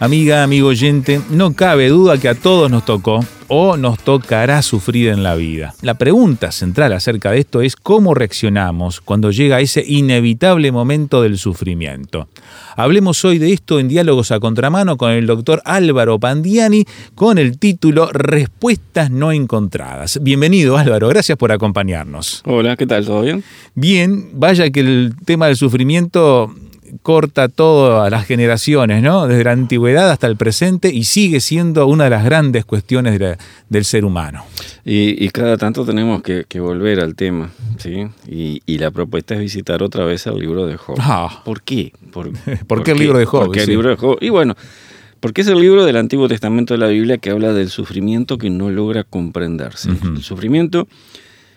Amiga, amigo oyente, no cabe duda que a todos nos tocó o nos tocará sufrir en la vida. La pregunta central acerca de esto es cómo reaccionamos cuando llega ese inevitable momento del sufrimiento. Hablemos hoy de esto en Diálogos a Contramano con el doctor Álvaro Pandiani con el título Respuestas no encontradas. Bienvenido Álvaro, gracias por acompañarnos. Hola, ¿qué tal? ¿Todo bien? Bien, vaya que el tema del sufrimiento corta todas las generaciones, ¿no? Desde la antigüedad hasta el presente y sigue siendo una de las grandes cuestiones del ser humano. Y, cada tanto tenemos que, volver al tema, ¿sí? Y, la propuesta es visitar otra vez el libro de Job. Ah. ¿Por qué? ¿Por, qué el libro de Job? ¿Por qué el libro de Job? Y bueno, porque es el libro del Antiguo Testamento de la Biblia que habla del sufrimiento que no logra comprenderse. El sufrimiento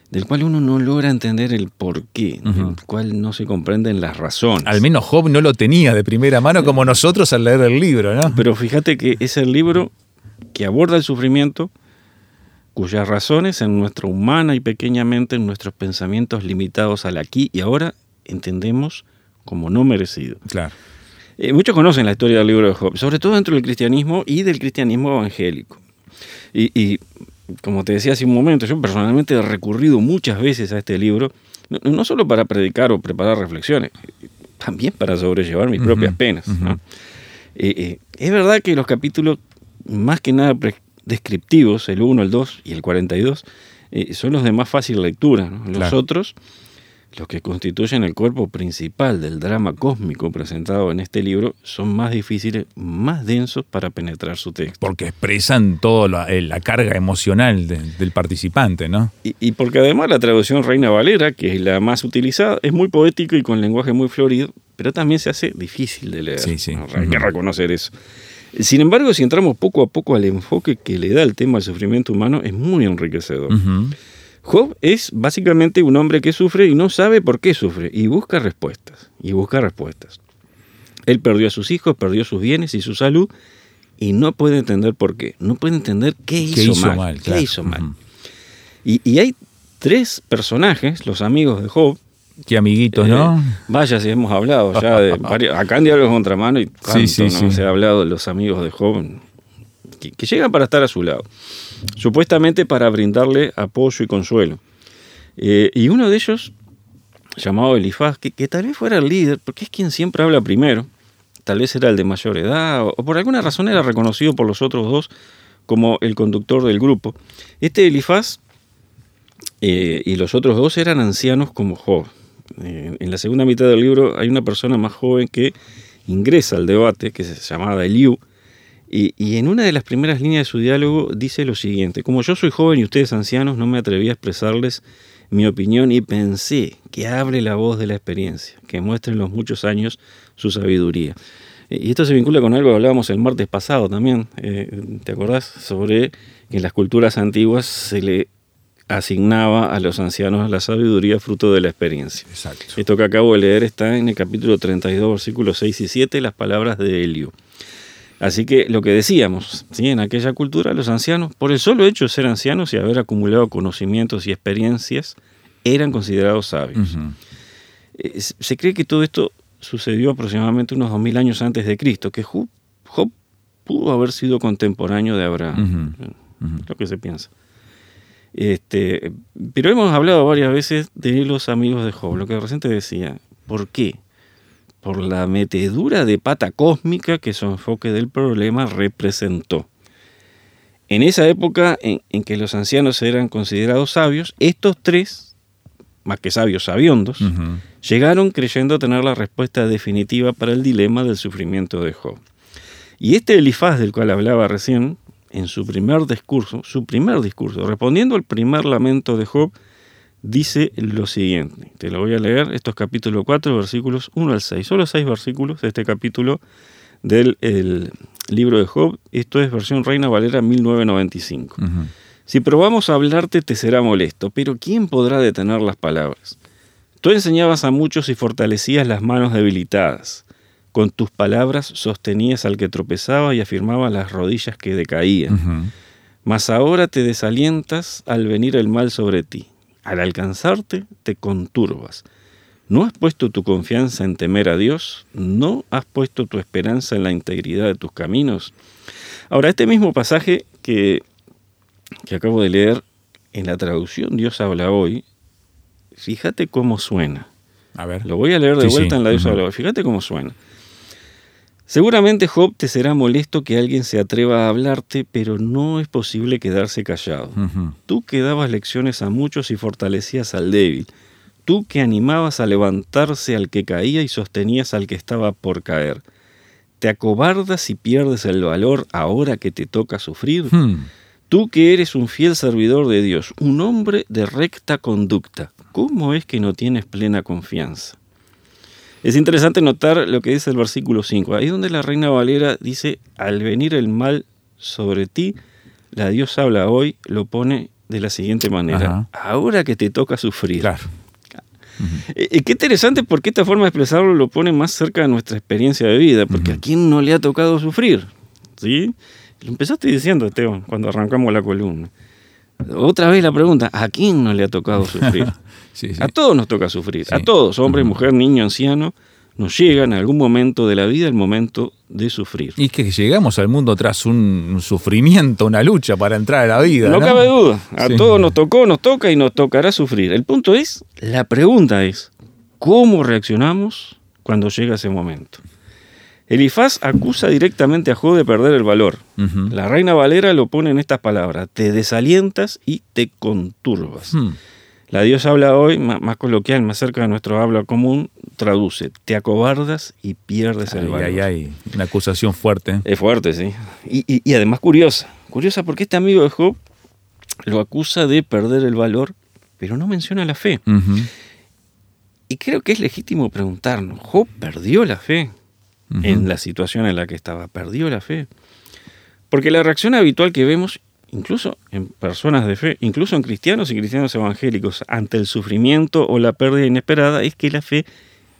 del cual uno no logra entender el porqué, del cual no se comprenden las razones. Al menos Job no lo tenía de primera mano como nosotros al leer el libro, ¿no? Pero fíjate que es el libro que aborda el sufrimiento, cuyas razones en nuestra humana y pequeña mente, en nuestros pensamientos limitados al aquí y ahora, entendemos como no merecido. Claro. Eh, muchos conocen la historia del libro de Job, sobre todo dentro del cristianismo y del cristianismo evangélico. y como te decía hace un momento, yo personalmente he recurrido muchas veces a este libro, no, solo para predicar o preparar reflexiones, también para sobrellevar mis propias penas. Eh, eh, es verdad que los capítulos, más que nada descriptivos, el 1, el 2 y el 42, eh, son los de más fácil lectura. Los otros los que constituyen el cuerpo principal del drama cósmico presentado en este libro son más difíciles, más densos para penetrar su texto. Porque expresan toda eh, la, carga emocional del participante, ¿no? Y, porque además la traducción Reina Valera, que es la más utilizada, es muy poético y con lenguaje muy florido, pero también se hace difícil de leer. Sí, sí. Hay que reconocer eso. Sin embargo, si entramos poco a poco al enfoque que le da el tema al sufrimiento humano, es muy enriquecedor. Job es básicamente un hombre que sufre y no sabe por qué sufre y busca respuestas, y busca respuestas. Él perdió a sus hijos, perdió sus bienes y su salud y no puede entender por qué, no puede entender qué hizo, mal, qué hizo mal. y, hay tres personajes, los amigos de Job, Qué amiguitos, ¿no? Eh, vaya, si hemos hablado ya de acá en Diálogos Contramano y sí, sí, sí. se ha hablado de los amigos de Job que, llegan para estar a su lado supuestamente para brindarle apoyo y consuelo. Eh, y uno de ellos, llamado Elifaz, que, tal vez fuera el líder, porque es quien siempre habla primero, tal vez era el de mayor edad, o, por alguna razón era reconocido por los otros dos como el conductor del grupo. Este Elifaz eh, y los otros dos eran ancianos como Job. Eh, en la segunda mitad del libro hay una persona más joven que ingresa al debate, que se llamaba Eliú, y, en una de las primeras líneas de su diálogo dice lo siguiente, como yo soy joven y ustedes ancianos, no me atreví a expresarles mi opinión y pensé que hable la voz de la experiencia, que muestre en los muchos años su sabiduría. Y esto se vincula con algo que hablábamos el martes pasado también, eh, ¿te acordás? Sobre que en las culturas antiguas se le asignaba a los ancianos la sabiduría fruto de la experiencia. Exacto. Esto que acabo de leer está en el capítulo 32, versículos 6 y 7, las palabras de Helio. Así que lo que decíamos, ¿sí? en aquella cultura los ancianos, por el solo hecho de ser ancianos y haber acumulado conocimientos y experiencias, eran considerados sabios. Eh, se cree que todo esto sucedió aproximadamente unos 2000 años antes de Cristo, que Job, pudo haber sido contemporáneo de Abraham, lo que se piensa. Este, pero hemos hablado varias veces de los amigos de Job, lo que recién decía. ¿Por qué? Por la metedura de pata cósmica que su enfoque del problema representó. En esa época en, que los ancianos eran considerados sabios, estos tres, más que sabios sabiondos, llegaron creyendo tener la respuesta definitiva para el dilema del sufrimiento de Job. Y este Elifaz del cual hablaba recién, en su primer discurso, su primer discurso, respondiendo al primer lamento de Job, dice lo siguiente. Te lo voy a leer. Esto es capítulo 4, versículos 1 al 6. Solo 6 versículos de este capítulo del libro de Job. Esto es versión Reina Valera 1995. Si probamos a hablarte te será molesto, pero ¿quién podrá detener las palabras? Tú enseñabas a muchos y fortalecías las manos debilitadas. Con tus palabras sostenías al que tropezaba y afirmabas las rodillas que decaían. Mas ahora te desalientas al venir el mal sobre ti. Al alcanzarte, te conturbas. ¿No has puesto tu confianza en temer a Dios? ¿No has puesto tu esperanza en la integridad de tus caminos? Ahora, este mismo pasaje que, que acabo de leer en la traducción Dios habla hoy, fíjate cómo suena. A ver. Lo voy a leer de Sí, vuelta sí. en la Dios habla hoy. Fíjate cómo suena. Seguramente Job te será molesto que alguien se atreva a hablarte, pero no es posible quedarse callado. Tú que dabas lecciones a muchos y fortalecías al débil. Tú que animabas a levantarse al que caía y sostenías al que estaba por caer. ¿Te acobardas y pierdes el valor ahora que te toca sufrir? Tú que eres un fiel servidor de Dios, un hombre de recta conducta, ¿cómo es que no tienes plena confianza? Es interesante notar lo que dice el versículo 5. Ahí donde la reina Valera dice, al venir el mal sobre ti, la Dios habla hoy, lo pone de la siguiente manera. Ahora que te toca sufrir. Claro. Eh, qué interesante porque esta forma de expresarlo lo pone más cerca de nuestra experiencia de vida, porque a quién no le ha tocado sufrir, ¿sí? Lo empezaste diciendo, Esteban, cuando arrancamos la columna. Otra vez la pregunta, ¿a quién no le ha tocado sufrir? Sí, sí. A todos nos toca sufrir, a todos, hombre, mujer, niño, anciano, nos llega en algún momento de la vida el momento de sufrir. Y es que llegamos al mundo tras un, sufrimiento, una lucha para entrar a la vida. No, No, cabe duda, a todos nos tocó, nos toca y nos tocará sufrir. El punto es, la pregunta es, ¿cómo reaccionamos cuando llega ese momento? Elifaz acusa directamente a Job de perder el valor. La reina Valera lo pone en estas palabras, te desalientas y te conturbas. Hmm. La Dios habla hoy, más, coloquial, más cerca de nuestro habla común, traduce, te acobardas y pierdes el valor. ay, ay. Una acusación fuerte. Es fuerte, sí. Y, y- y además curiosa. Curiosa porque este amigo de Job lo acusa de perder el valor, pero no menciona la fe. Y creo que es legítimo preguntarnos, ¿Job perdió la fe En la situación en la que estaba? ¿Perdió la fe? Porque la reacción habitual que vemos, incluso en personas de fe, incluso en cristianos y cristianos evangélicos, ante el sufrimiento o la pérdida inesperada, es que la fe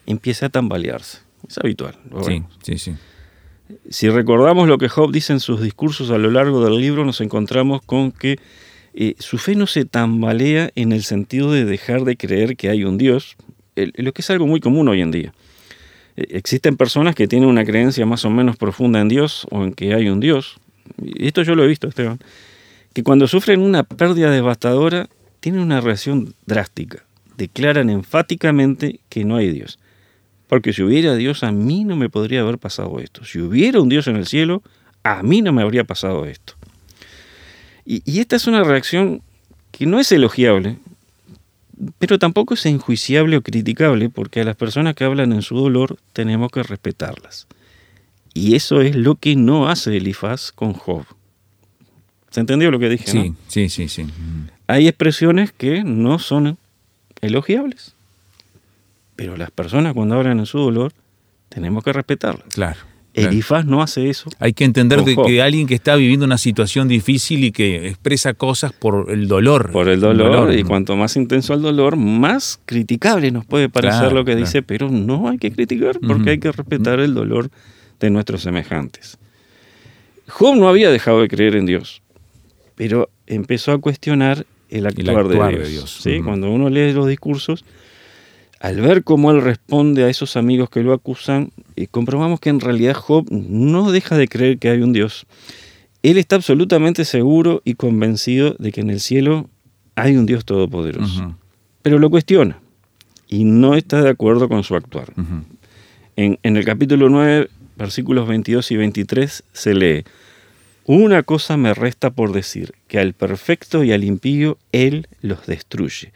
empieza a tambalearse. Es habitual. Sí, sí, sí. Si recordamos lo que Job dice en sus discursos a lo largo del libro, nos encontramos con que eh, su fe no se tambalea en el sentido de dejar de creer que hay un Dios, lo que es algo muy común hoy en día. Existen personas que tienen una creencia más o menos profunda en Dios o en que hay un Dios, y esto yo lo he visto, Esteban, que cuando sufren una pérdida devastadora tienen una reacción drástica, declaran enfáticamente que no hay Dios. Porque si hubiera Dios, a mí no me podría haber pasado esto. Si hubiera un Dios en el cielo, a mí no me habría pasado esto. Y, y esta es una reacción que no es elogiable, pero tampoco es enjuiciable o criticable, porque a las personas que hablan en su dolor tenemos que respetarlas. Y eso es lo que no hace Elifaz con Job. ¿Se entendió lo que dije? Sí, no? sí, sí, sí. Ujú. Hay expresiones que no son elogiables. Pero las personas cuando hablan en su dolor, tenemos que respetarlas. Claro. Elifaz no hace eso. Hay que entender que alguien que está viviendo una situación difícil y que expresa cosas por el dolor. Por el dolor, y ¿no? cuanto más intenso el dolor, más criticable nos puede parecer Claro, lo que claro. dice, pero no hay que criticar porque hay que respetar el dolor de nuestros semejantes. Job no había dejado de creer en Dios, pero empezó a cuestionar el actuar, actuar de de Dios. Cuando uno lee los discursos, al ver cómo él responde a esos amigos que lo acusan, eh, comprobamos que en realidad Job no deja de creer que hay un Dios. Él está absolutamente seguro y convencido de que en el cielo hay un Dios todopoderoso. Pero lo cuestiona y no está de acuerdo con su actuar. En, en el capítulo 9, versículos 22 y 23 se lee, Una cosa me resta por decir, que al perfecto y al impío Él los destruye.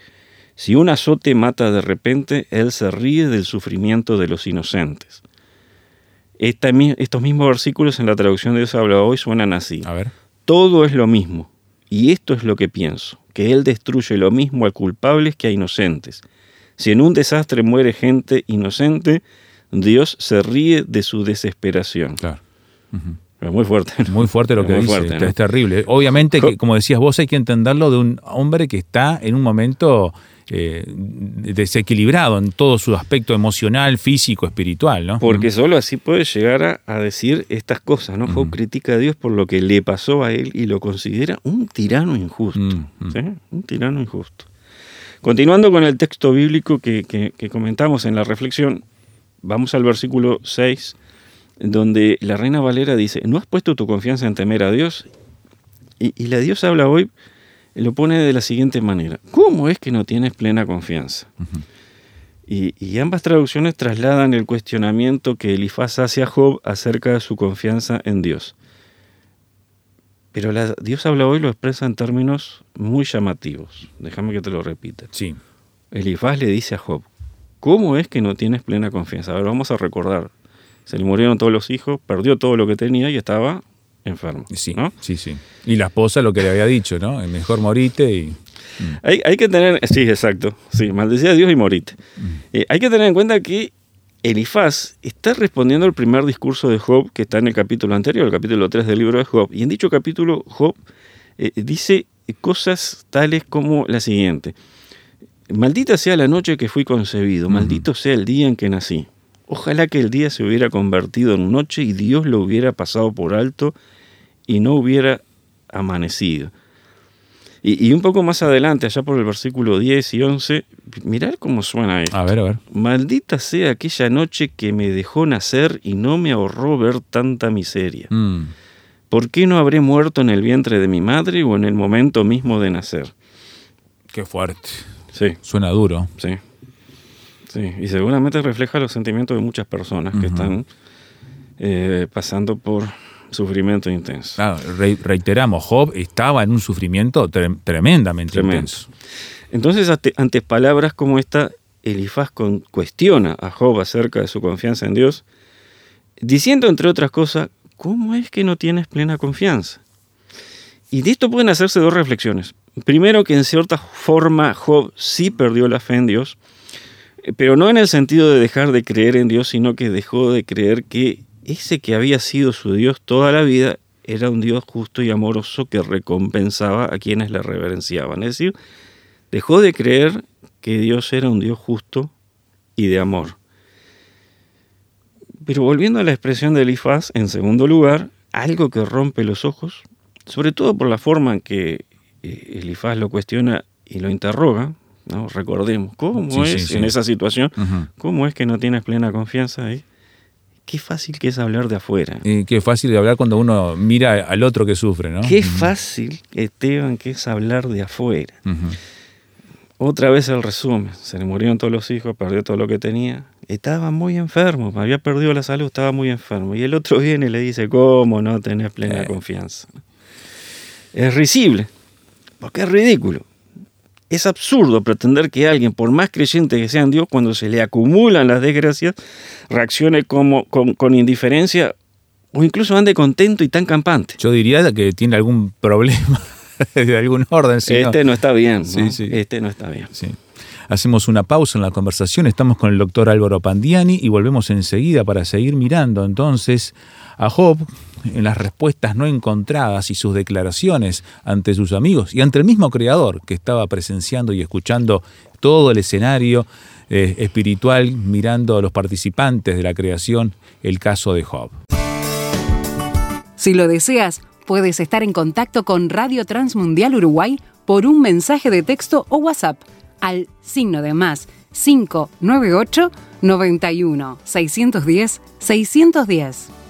Si un azote mata de repente, Él se ríe del sufrimiento de los inocentes. Esta estos mismos versículos en la traducción de Dios habla hoy suenan así. A ver. Todo es lo mismo, y esto es lo que pienso, que Él destruye lo mismo a culpables que a inocentes. Si en un desastre muere gente inocente, Dios se ríe de su desesperación. Claro. Es muy fuerte. Muy fuerte lo Es que dice, fuerte, ¿no? es terrible. Obviamente, que, como decías vos, hay que entenderlo de un hombre que está en un momento eh, desequilibrado en todo su aspecto emocional, físico, espiritual, ¿no? Porque solo así puede llegar a, a decir estas cosas, ¿no? Job critica a Dios por lo que le pasó a él y lo considera un tirano injusto. ¿sí? Un tirano injusto. Continuando con el texto bíblico que, que- que comentamos en la reflexión, vamos al versículo 6, donde la reina Valera dice, ¿no has puesto tu confianza en temer a Dios? Y, y la Dios habla hoy, lo pone de la siguiente manera, ¿cómo es que no tienes plena confianza? Y, y ambas traducciones trasladan el cuestionamiento que Elifaz hace a Job acerca de su confianza en Dios. Pero la, Dios habla hoy lo expresa en términos muy llamativos. Déjame que te lo repita. Sí. Elifaz le dice a Job, ¿cómo es que no tienes plena confianza? A ver, vamos a recordar. Se le murieron todos los hijos, perdió todo lo que tenía y estaba enfermo. Sí, ¿no? sí, sí. Y la esposa lo que le había dicho, ¿no? Mejor morite y... Hay, hay que tener, sí, exacto, sí, maldecía a Dios y morite. Eh, hay que tener en cuenta que Elifaz está respondiendo al primer discurso de Job que está en el capítulo anterior, el capítulo 3 del libro de Job. Y en dicho capítulo, Job eh, dice cosas tales como la siguiente. Maldita sea la noche que fui concebido, maldito sea el día en que nací. Ojalá que el día se hubiera convertido en noche y Dios lo hubiera pasado por alto y no hubiera amanecido. Y, y un poco más adelante, allá por el versículo 10 y 11, mirad cómo suena esto. A ver, a ver. Maldita sea aquella noche que me dejó nacer y no me ahorró ver tanta miseria. Mm. ¿Por qué no habré muerto en el vientre de mi madre o en el momento mismo de nacer? Qué fuerte. Sí, Suena duro. sí. Sí, y seguramente refleja los sentimientos de muchas personas que están eh, pasando por sufrimiento intenso. Claro, re- reiteramos, Job estaba en un sufrimiento tre- tremendamente Tremendo. intenso. Entonces, ante, ante palabras como esta, Elifaz con- cuestiona a Job acerca de su confianza en Dios, diciendo, entre otras cosas, ¿cómo es que no tienes plena confianza? Y de esto pueden hacerse dos reflexiones. Primero, que en cierta forma Job sí perdió la fe en Dios, pero no en el sentido de dejar de creer en Dios, sino que dejó de creer que ese que había sido su Dios toda la vida era un Dios justo y amoroso que recompensaba a quienes le reverenciaban. Es decir, dejó de creer que Dios era un Dios justo y de amor. Pero volviendo a la expresión de Elifaz, en segundo lugar, algo que rompe los ojos, sobre todo por la forma en que eh, Elifaz lo cuestiona y lo interroga, ¿no? recordemos, ¿cómo Sí, es sí. en esa situación? ¿Cómo es que no tienes plena confianza ahí? Qué fácil que es hablar de afuera. Y qué fácil de hablar cuando uno mira al otro que sufre, ¿no? Qué Ujú. fácil, Esteban, que es hablar de afuera. Otra vez el resumen. Se le murieron todos los hijos, perdió todo lo que tenía. Estaba muy enfermo, había perdido la salud, estaba muy enfermo. Y el otro viene y le dice, ¿cómo no tenés plena Eh. confianza? Es risible, porque es ridículo. Es absurdo pretender que alguien, por más creyente que sea en Dios, cuando se le acumulan las desgracias, reaccione como, con, con indiferencia o incluso ande contento y tan campante. Yo diría que tiene algún problema de algún orden. si no- este no está bien, ¿no? Sí, sí. Este no está bien. Sí. Hacemos una pausa en la conversación, estamos con el doctor Álvaro Pandiani y volvemos enseguida para seguir mirando entonces a Job en las respuestas no encontradas y sus declaraciones ante sus amigos y ante el mismo Creador que estaba presenciando y escuchando todo el escenario eh, espiritual, mirando a los participantes de la creación, el caso de Job. Si lo deseas, puedes estar en contacto con Radio Transmundial Uruguay por un mensaje de texto o WhatsApp al signo de más 598 91 610 610.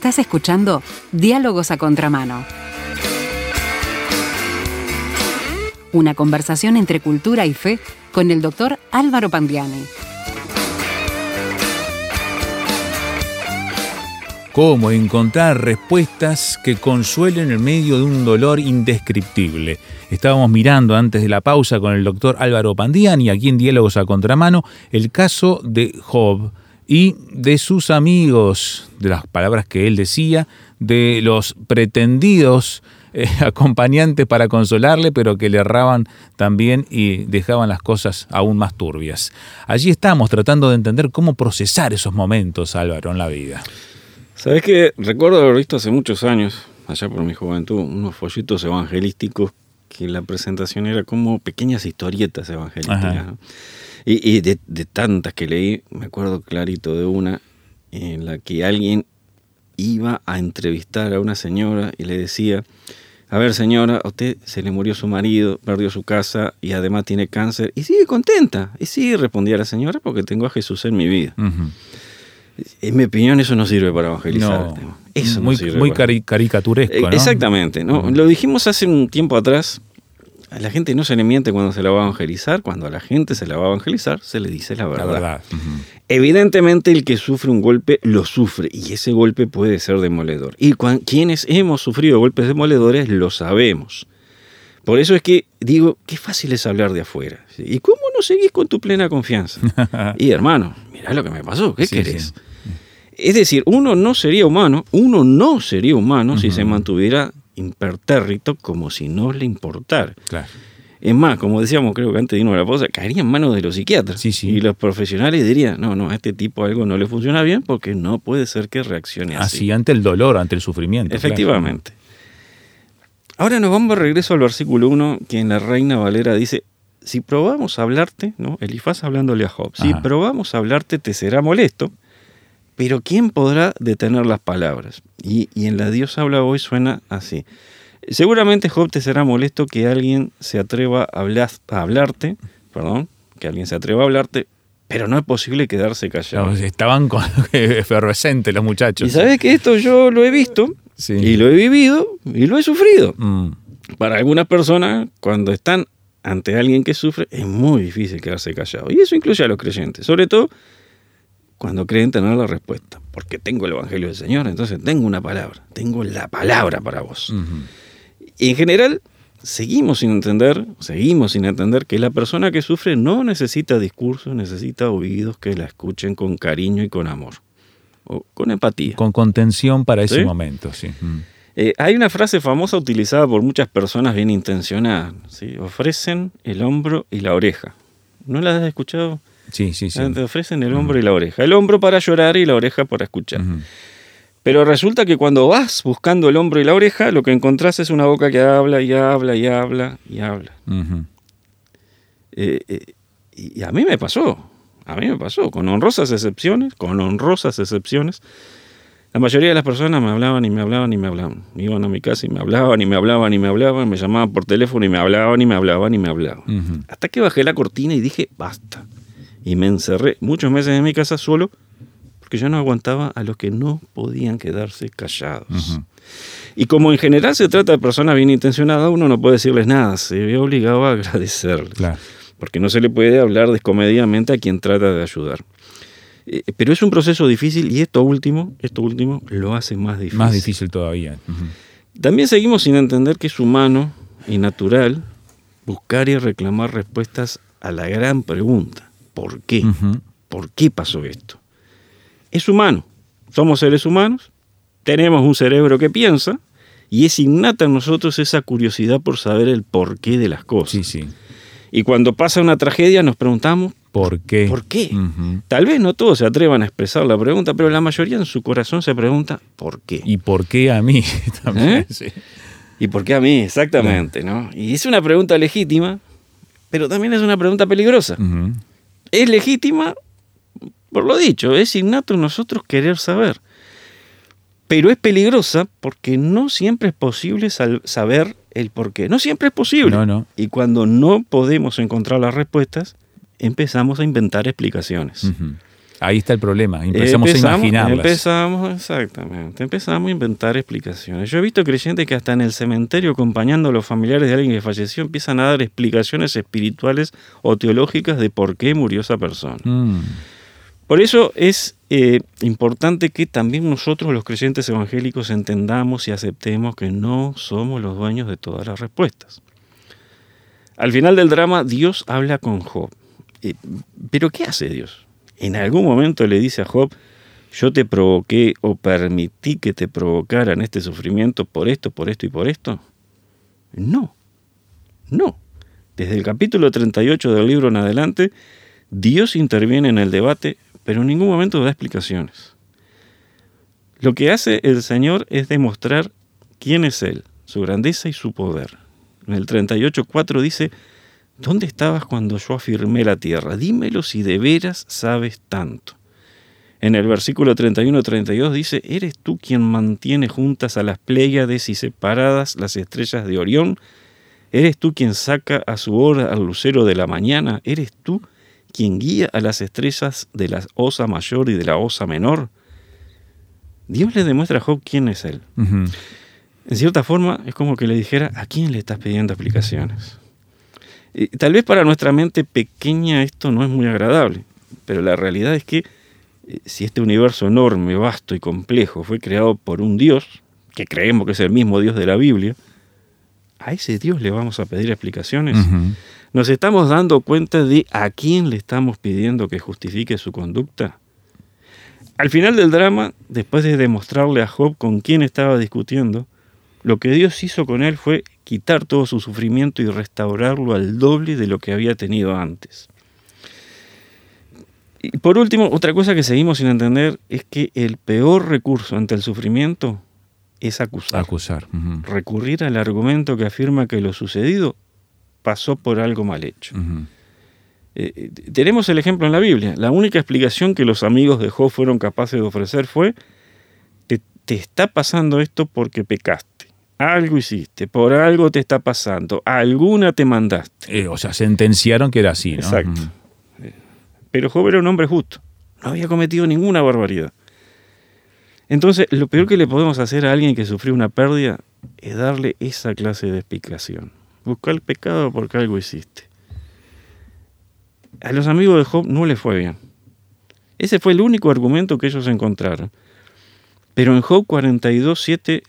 Estás escuchando Diálogos a Contramano. Una conversación entre cultura y fe con el doctor Álvaro Pandiani. Cómo encontrar respuestas que consuelen en medio de un dolor indescriptible. Estábamos mirando antes de la pausa con el doctor Álvaro Pandiani, aquí en Diálogos a Contramano, el caso de Job y de sus amigos, de las palabras que él decía, de los pretendidos eh, acompañantes para consolarle, pero que le erraban también y dejaban las cosas aún más turbias. Allí estamos tratando de entender cómo procesar esos momentos, Álvaro, en la vida. Sabes que recuerdo haber visto hace muchos años, allá por mi juventud, unos folletos evangelísticos que la presentación era como pequeñas historietas evangelísticas. Y, de, tantas que leí, me acuerdo clarito de una en la que alguien iba a entrevistar a una señora y le decía, a ver señora, a usted se le murió su marido, perdió su casa y además tiene cáncer y sigue contenta. Y sí, respondía la señora, porque tengo a Jesús en mi vida. En mi opinión, eso no sirve para evangelizar. eso muy, muy caricaturesco. Eh, exactamente. ¿no? Lo dijimos hace un tiempo atrás a la gente no se le miente cuando se la va a evangelizar, cuando a la gente se la va a evangelizar, se le dice la verdad. Evidentemente el que sufre un golpe lo sufre y ese golpe puede ser demoledor. Y quienes hemos sufrido golpes demoledores lo sabemos. Por eso es que digo, qué fácil es hablar de afuera. ¿Y cómo no seguís con tu plena confianza? y hermano, mirá lo que me pasó, ¿qué querés? Es decir, uno no sería humano, uno no sería humano si se mantuviera impertérrito como si no le importara. Es más, como decíamos, creo que antes de irnos a la pausa, caería en manos de los psiquiatras. Y los profesionales dirían, no, no, a este tipo algo no le funciona bien porque no puede ser que reaccione así. Así, ante el dolor, ante el sufrimiento. Efectivamente. Ahora nos vamos de regreso al versículo 1, que en la Reina Valera dice, si probamos a hablarte, ¿no? Elifaz hablándole a Job, si probamos a hablarte te será molesto, pero ¿quién podrá detener las palabras? Y, en la Dios habla hoy suena así. Seguramente Job te será molesto que alguien se atreva a, a hablarte, perdón, que alguien se atreva a hablarte, pero no es posible quedarse callado. estaban con, efervescentes los muchachos. Y sabes que esto yo lo he visto y lo he vivido y lo he sufrido. Mm. Para algunas personas, cuando están ante alguien que sufre, es muy difícil quedarse callado. Y eso incluye a los creyentes, sobre todo cuando creen tener la respuesta. Porque tengo el Evangelio del Señor, entonces tengo una palabra, tengo la palabra para vos. Y en general, seguimos sin entender, seguimos sin entender que la persona que sufre no necesita discursos, necesita oídos que la escuchen con cariño y con amor. O con empatía. Con contención para ese momento, sí. Eh, hay una frase famosa utilizada por muchas personas bien intencionadas. ¿sí? Ofrecen el hombro y la oreja. ¿No la has escuchado? Sí, sí, sí. Te ofrecen el hombro y la oreja. El hombro para llorar y la oreja para escuchar. Pero resulta que cuando vas buscando el hombro y la oreja, lo que encontrás es una boca que habla y habla y habla y habla. Eh, eh, y a mí me pasó, a mí me pasó, con honrosas excepciones, con honrosas excepciones. La mayoría de las personas me hablaban y me hablaban y me hablaban. Iban a mi casa y me hablaban y me hablaban y me hablaban, me llamaban por teléfono y me hablaban y me hablaban y me hablaban. Hasta que bajé la cortina y dije, basta y me encerré muchos meses en mi casa solo porque yo no aguantaba a los que no podían quedarse callados. Y como en general se trata de personas bien intencionadas, uno no puede decirles nada, se ve obligado a agradecerles. Porque no se le puede hablar descomedidamente a quien trata de ayudar. Eh, pero es un proceso difícil y esto último, esto último lo hace más difícil. Más difícil todavía. También seguimos sin entender que es humano y natural buscar y reclamar respuestas a la gran pregunta. ¿Por qué? ¿Por qué pasó esto? Es humano. Somos seres humanos, tenemos un cerebro que piensa y es innata en nosotros esa curiosidad por saber el porqué de las cosas. Sí, sí. Y cuando pasa una tragedia nos preguntamos, ¿por qué? ¿Por qué? Tal vez no todos se atrevan a expresar la pregunta, pero la mayoría en su corazón se pregunta, ¿por qué? ¿Y por qué a mí? También, ¿Eh? ¿Y por qué a mí? Exactamente, ¿no? Y es una pregunta legítima, pero también es una pregunta peligrosa es legítima por lo dicho, es innato en nosotros querer saber. Pero es peligrosa porque no siempre es posible saber el por qué. No siempre es posible. Y cuando no podemos encontrar las respuestas, empezamos a inventar explicaciones. Ahí está el problema, empezamos, a imaginarlas. Empezamos, exactamente, empezamos a inventar explicaciones. Yo he visto creyentes que hasta en el cementerio, acompañando a los familiares de alguien que falleció, empiezan a dar explicaciones espirituales o teológicas de por qué murió esa persona. Mm. Por eso es eh, importante que también nosotros, los creyentes evangélicos, entendamos y aceptemos que no somos los dueños de todas las respuestas. Al final del drama, Dios habla con Job. Eh, ¿Pero qué hace Dios? En algún momento le dice a Job, yo te provoqué o permití que te provocaran este sufrimiento por esto, por esto y por esto. No, no. Desde el capítulo 38 del libro en adelante, Dios interviene en el debate, pero en ningún momento da explicaciones. Lo que hace el Señor es demostrar quién es Él, su grandeza y su poder. En el 38.4 dice, ¿dónde estabas cuando yo afirmé la tierra? Dímelo si de veras sabes tanto. En el versículo 31-32 dice, ¿eres tú quien mantiene juntas a las Pléyades y separadas las estrellas de Orión? ¿Eres tú quien saca a su hora al lucero de la mañana? ¿Eres tú quien guía a las estrellas de la osa mayor y de la osa menor? Dios le demuestra a Job quién es él. En cierta forma es como que le dijera, ¿a quién le estás pidiendo explicaciones? Tal vez para nuestra mente pequeña esto no es muy agradable, pero la realidad es que eh, si este universo enorme, vasto y complejo fue creado por un Dios, que creemos que es el mismo Dios de la Biblia, a ese Dios le vamos a pedir explicaciones. ¿Nos estamos dando cuenta de a quién le estamos pidiendo que justifique su conducta? Al final del drama, después de demostrarle a Job con quién estaba discutiendo, lo que Dios hizo con él fue quitar todo su sufrimiento y restaurarlo al doble de lo que había tenido antes. Y por último, otra cosa que seguimos sin entender es que el peor recurso ante el sufrimiento es acusar. Acusar. Recurrir al argumento que afirma que lo sucedido pasó por algo mal hecho. Eh, eh, tenemos el ejemplo en la Biblia. La única explicación que los amigos de Job fueron capaces de ofrecer fue, te, te está pasando esto porque pecaste. Algo hiciste, por algo te está pasando, alguna te mandaste. Eh, o sea, sentenciaron que era así, ¿no? Exacto. Pero Job era un hombre justo, no había cometido ninguna barbaridad. Entonces, lo peor que le podemos hacer a alguien que sufrió una pérdida es darle esa clase de explicación. Buscar el pecado porque algo hiciste. A los amigos de Job no le fue bien. Ese fue el único argumento que ellos encontraron. Pero en Job 42, 7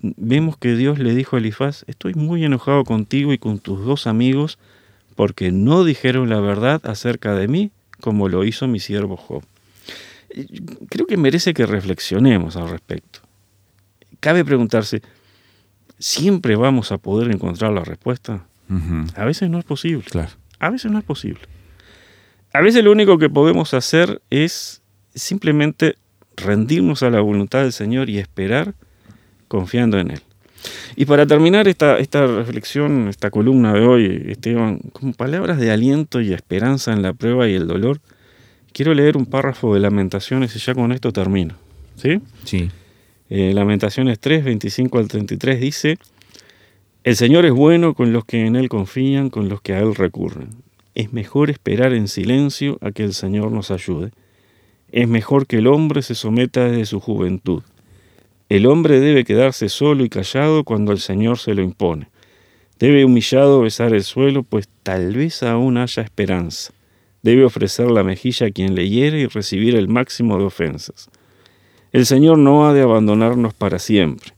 vemos que Dios le dijo a Elifaz, estoy muy enojado contigo y con tus dos amigos porque no dijeron la verdad acerca de mí como lo hizo mi siervo Job. Creo que merece que reflexionemos al respecto. Cabe preguntarse, ¿siempre vamos a poder encontrar la respuesta? A veces no es posible. Claro. A veces no es posible. A veces lo único que podemos hacer es simplemente rendirnos a la voluntad del Señor y esperar confiando en Él. Y para terminar esta, esta reflexión, esta columna de hoy, Esteban, con palabras de aliento y esperanza en la prueba y el dolor, quiero leer un párrafo de Lamentaciones y ya con esto termino. ¿Sí? Sí. Eh, Lamentaciones 3, 25 al 33 dice, El Señor es bueno con los que en Él confían, con los que a Él recurren. Es mejor esperar en silencio a que el Señor nos ayude. Es mejor que el hombre se someta desde su juventud. El hombre debe quedarse solo y callado cuando el Señor se lo impone. Debe humillado besar el suelo, pues tal vez aún haya esperanza. Debe ofrecer la mejilla a quien le hiere y recibir el máximo de ofensas. El Señor no ha de abandonarnos para siempre.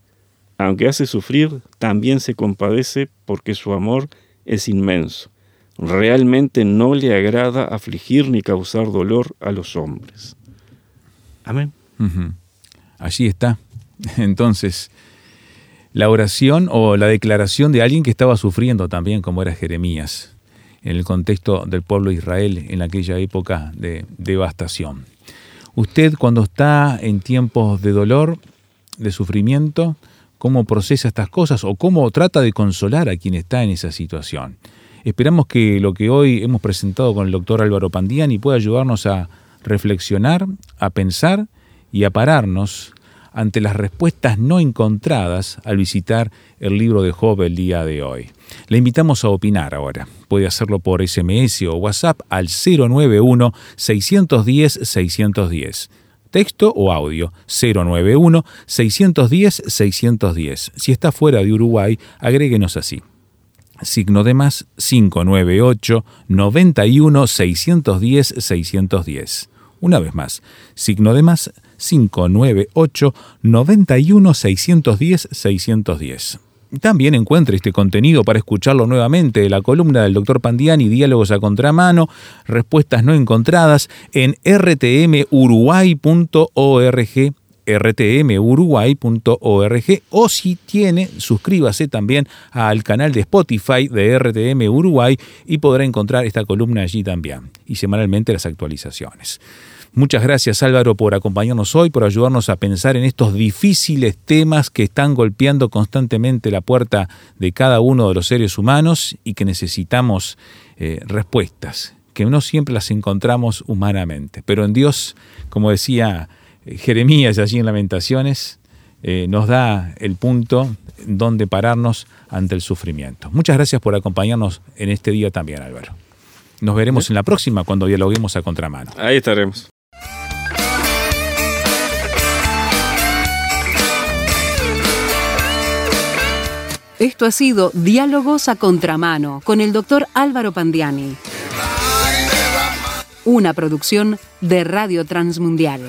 Aunque hace sufrir, también se compadece porque su amor es inmenso. Realmente no le agrada afligir ni causar dolor a los hombres. Amén. Allí está. Entonces, la oración o la declaración de alguien que estaba sufriendo también, como era Jeremías, en el contexto del pueblo de Israel en aquella época de devastación. Usted cuando está en tiempos de dolor, de sufrimiento, ¿cómo procesa estas cosas o cómo trata de consolar a quien está en esa situación? Esperamos que lo que hoy hemos presentado con el doctor Álvaro Pandiani pueda ayudarnos a reflexionar, a pensar y a pararnos ante las respuestas no encontradas al visitar el libro de Job el día de hoy. Le invitamos a opinar ahora. Puede hacerlo por SMS o WhatsApp al 091-610-610. Texto o audio 091-610-610. Si está fuera de Uruguay, agréguenos así signo de más 598 91 610 610. Una vez más, signo de más 598 91 610 610. También encuentre este contenido para escucharlo nuevamente, la columna del Dr. Pandiani, Diálogos a Contramano, Respuestas no encontradas, en rtmuruguay.org rtmuruguay.org o si tiene, suscríbase también al canal de Spotify de RTM Uruguay y podrá encontrar esta columna allí también y semanalmente las actualizaciones. Muchas gracias Álvaro por acompañarnos hoy, por ayudarnos a pensar en estos difíciles temas que están golpeando constantemente la puerta de cada uno de los seres humanos y que necesitamos eh, respuestas, que no siempre las encontramos humanamente. Pero en Dios, como decía Jeremías allí en Lamentaciones, eh, nos da el punto donde pararnos ante el sufrimiento. Muchas gracias por acompañarnos en este día también, Álvaro. Nos veremos en la próxima cuando dialoguemos a contramano. Ahí estaremos. Esto ha sido Diálogos a Contramano con el doctor Álvaro Pandiani. Una producción de Radio Transmundial.